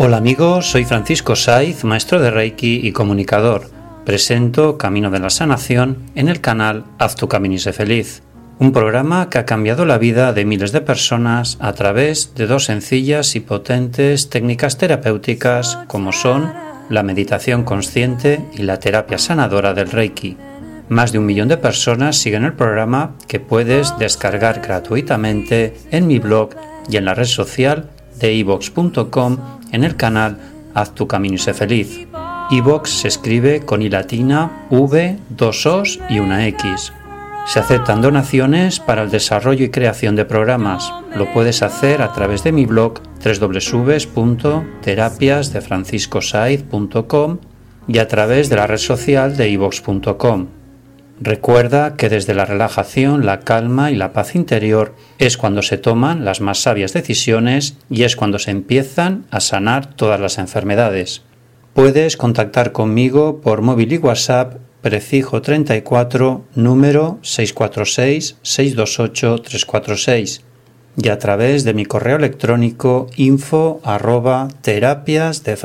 Hola amigos, soy Francisco Saiz, maestro de Reiki y comunicador. Presento Camino de la Sanación en el canal Haz tu camino y sé feliz, un programa que ha cambiado la vida de miles de personas a través de dos sencillas y potentes técnicas terapéuticas como son la meditación consciente y la terapia sanadora del Reiki. Más de un millón de personas siguen el programa que puedes descargar gratuitamente en mi blog y en la red social de ivox.com en el canal Haz tu camino y sé feliz. iVox se escribe con i latina, v, dos os y una x. Se aceptan donaciones para el desarrollo y creación de programas. Lo puedes hacer a través de mi blog www.terapiasdefranciscosaiz.com y a través de la red social de ivox.com. Recuerda que desde la relajación, la calma y la paz interior es cuando se toman las más sabias decisiones y es cuando se empiezan a sanar todas las enfermedades. Puedes contactar conmigo por móvil y WhatsApp prefijo 34 número 646 628 346 y a través de mi correo electrónico info arroba terapias de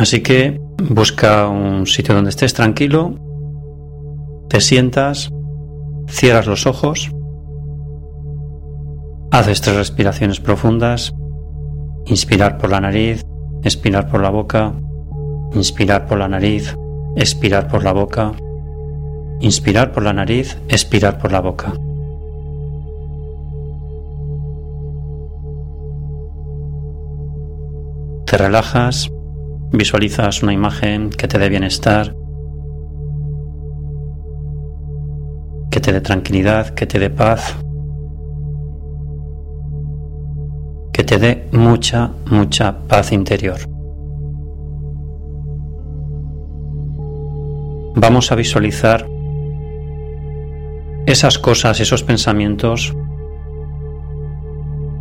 Así que busca un sitio donde estés tranquilo, te sientas, cierras los ojos, haces tres respiraciones profundas, inspirar por la nariz, expirar por la boca, inspirar por la nariz, expirar por la boca, inspirar por la nariz, expirar por la boca. Te relajas Visualizas una imagen que te dé bienestar, que te dé tranquilidad, que te dé paz, que te dé mucha, mucha paz interior. Vamos a visualizar esas cosas, esos pensamientos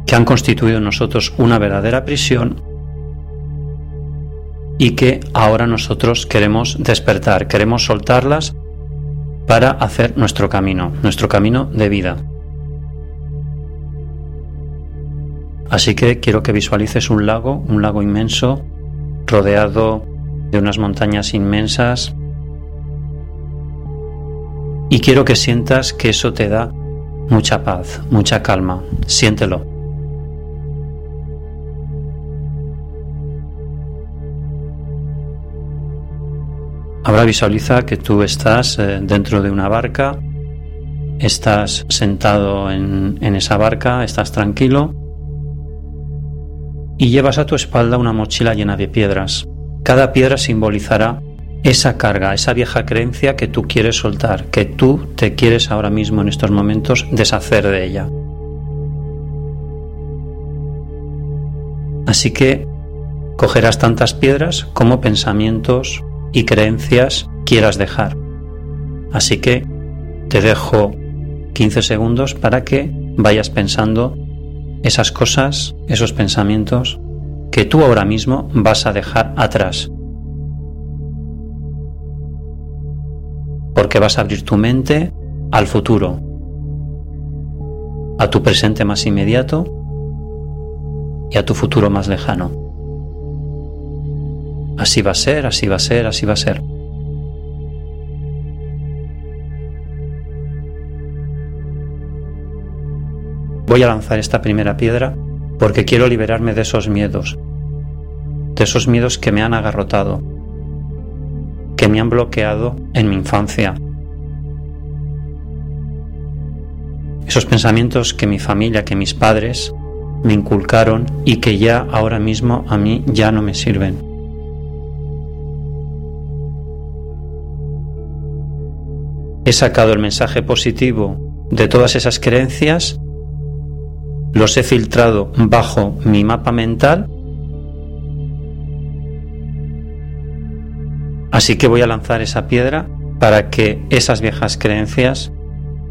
que han constituido en nosotros una verdadera prisión y que ahora nosotros queremos despertar, queremos soltarlas para hacer nuestro camino, nuestro camino de vida. Así que quiero que visualices un lago, un lago inmenso, rodeado de unas montañas inmensas. Y quiero que sientas que eso te da mucha paz, mucha calma. Siéntelo. Ahora visualiza que tú estás eh, dentro de una barca, estás sentado en, en esa barca, estás tranquilo y llevas a tu espalda una mochila llena de piedras. Cada piedra simbolizará esa carga, esa vieja creencia que tú quieres soltar, que tú te quieres ahora mismo en estos momentos deshacer de ella. Así que cogerás tantas piedras como pensamientos y creencias quieras dejar. Así que te dejo 15 segundos para que vayas pensando esas cosas, esos pensamientos que tú ahora mismo vas a dejar atrás. Porque vas a abrir tu mente al futuro, a tu presente más inmediato y a tu futuro más lejano. Así va a ser, así va a ser, así va a ser. Voy a lanzar esta primera piedra porque quiero liberarme de esos miedos, de esos miedos que me han agarrotado, que me han bloqueado en mi infancia. Esos pensamientos que mi familia, que mis padres me inculcaron y que ya ahora mismo a mí ya no me sirven. He sacado el mensaje positivo de todas esas creencias los he filtrado bajo mi mapa mental. Así que voy a lanzar esa piedra para que esas viejas creencias,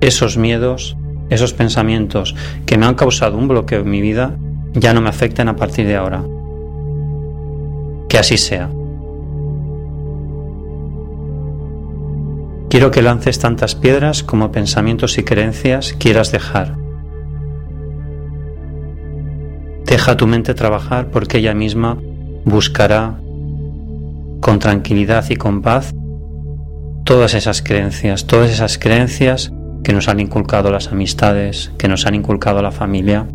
esos miedos, esos pensamientos que me han causado un bloqueo en mi vida, ya no me afecten a partir de ahora. Que así sea. Quiero que lances tantas piedras como pensamientos y creencias quieras dejar Deja tu mente trabajar porque ella misma buscará con tranquilidad y con paz todas esas creencias, todas esas creencias que nos han inculcado las amistades, que nos han inculcado la familia.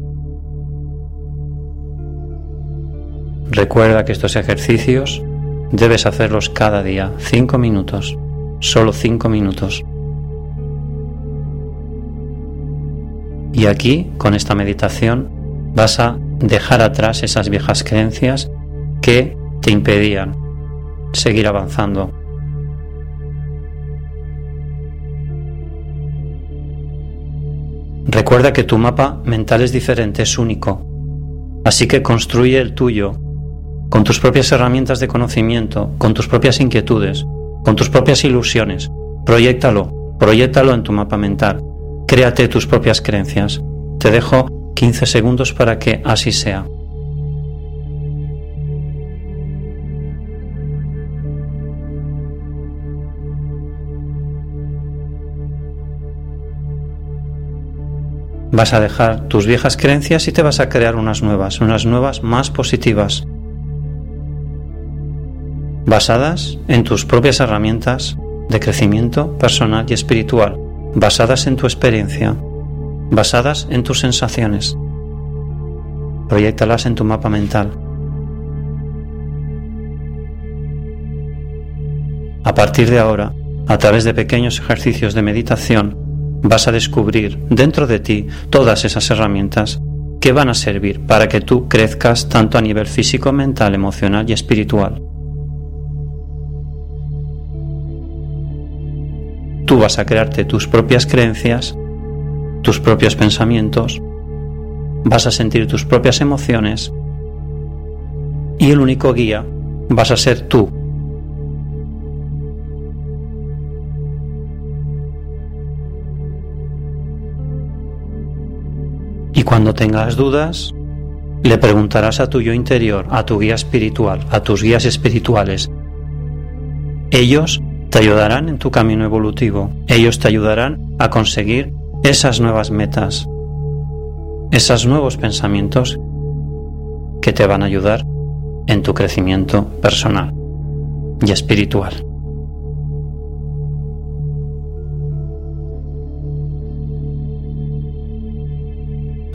Recuerda que estos ejercicios debes hacerlos cada día, cinco minutos, solo cinco minutos. Y aquí, con esta meditación, vas a dejar atrás esas viejas creencias que te impedían seguir avanzando. Recuerda que tu mapa mental es diferente, es único. Así que construye el tuyo con tus propias herramientas de conocimiento, con tus propias inquietudes, con tus propias ilusiones. Proyectalo, proyectalo en tu mapa mental. Créate tus propias creencias. Te dejo 15 segundos para que así sea. Vas a dejar tus viejas creencias y te vas a crear unas nuevas, unas nuevas más positivas, basadas en tus propias herramientas de crecimiento personal y espiritual, basadas en tu experiencia, basadas en tus sensaciones. Proyectalas en tu mapa mental. A partir de ahora, a través de pequeños ejercicios de meditación, vas a descubrir dentro de ti todas esas herramientas que van a servir para que tú crezcas tanto a nivel físico, mental, emocional y espiritual. Tú vas a crearte tus propias creencias tus propios pensamientos, vas a sentir tus propias emociones y el único guía vas a ser tú. Y cuando tengas dudas, le preguntarás a tu yo interior, a tu guía espiritual, a tus guías espirituales. Ellos te ayudarán en tu camino evolutivo. Ellos te ayudarán a conseguir esas nuevas metas, esos nuevos pensamientos que te van a ayudar en tu crecimiento personal y espiritual.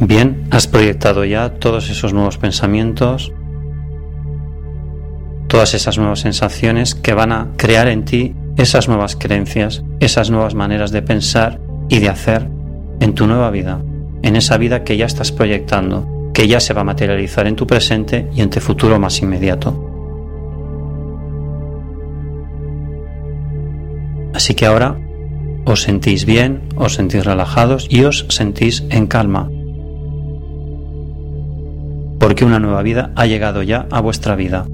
Bien, has proyectado ya todos esos nuevos pensamientos, todas esas nuevas sensaciones que van a crear en ti esas nuevas creencias, esas nuevas maneras de pensar y de hacer en tu nueva vida, en esa vida que ya estás proyectando, que ya se va a materializar en tu presente y en tu futuro más inmediato. Así que ahora os sentís bien, os sentís relajados y os sentís en calma. Porque una nueva vida ha llegado ya a vuestra vida.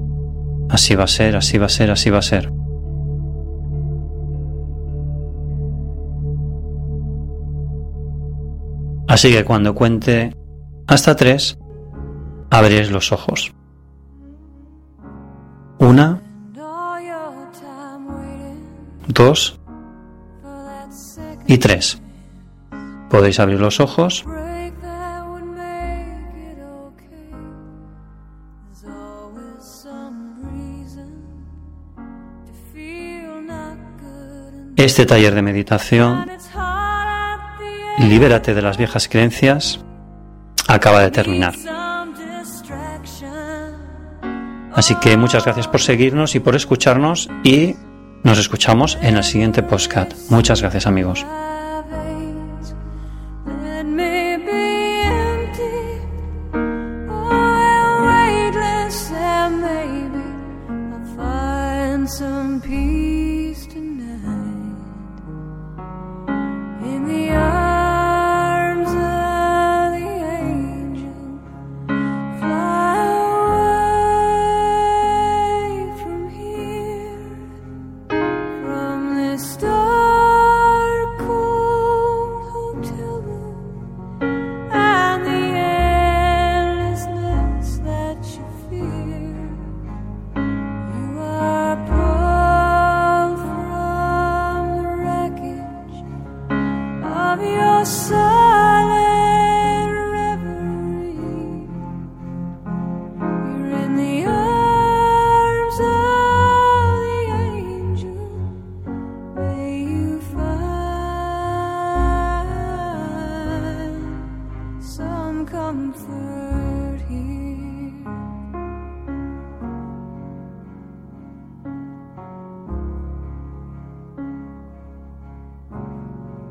Así va a ser, así va a ser, así va a ser. Así que cuando cuente hasta tres, abriréis los ojos. Una, dos y tres. Podéis abrir los ojos. Este taller de meditación Libérate de las viejas creencias acaba de terminar. Así que muchas gracias por seguirnos y por escucharnos y nos escuchamos en el siguiente podcast. Muchas gracias amigos. of your silent reverie. You're in the arms of the angel. May you find some comfort here.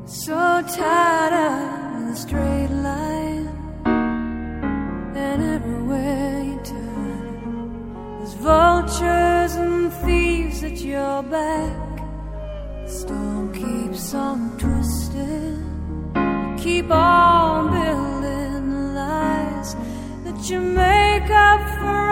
So tied up in a straight line, and everywhere you turn, there's vultures and thieves at your back. The storm keeps on twisting. You keep on building the lies that you make up for.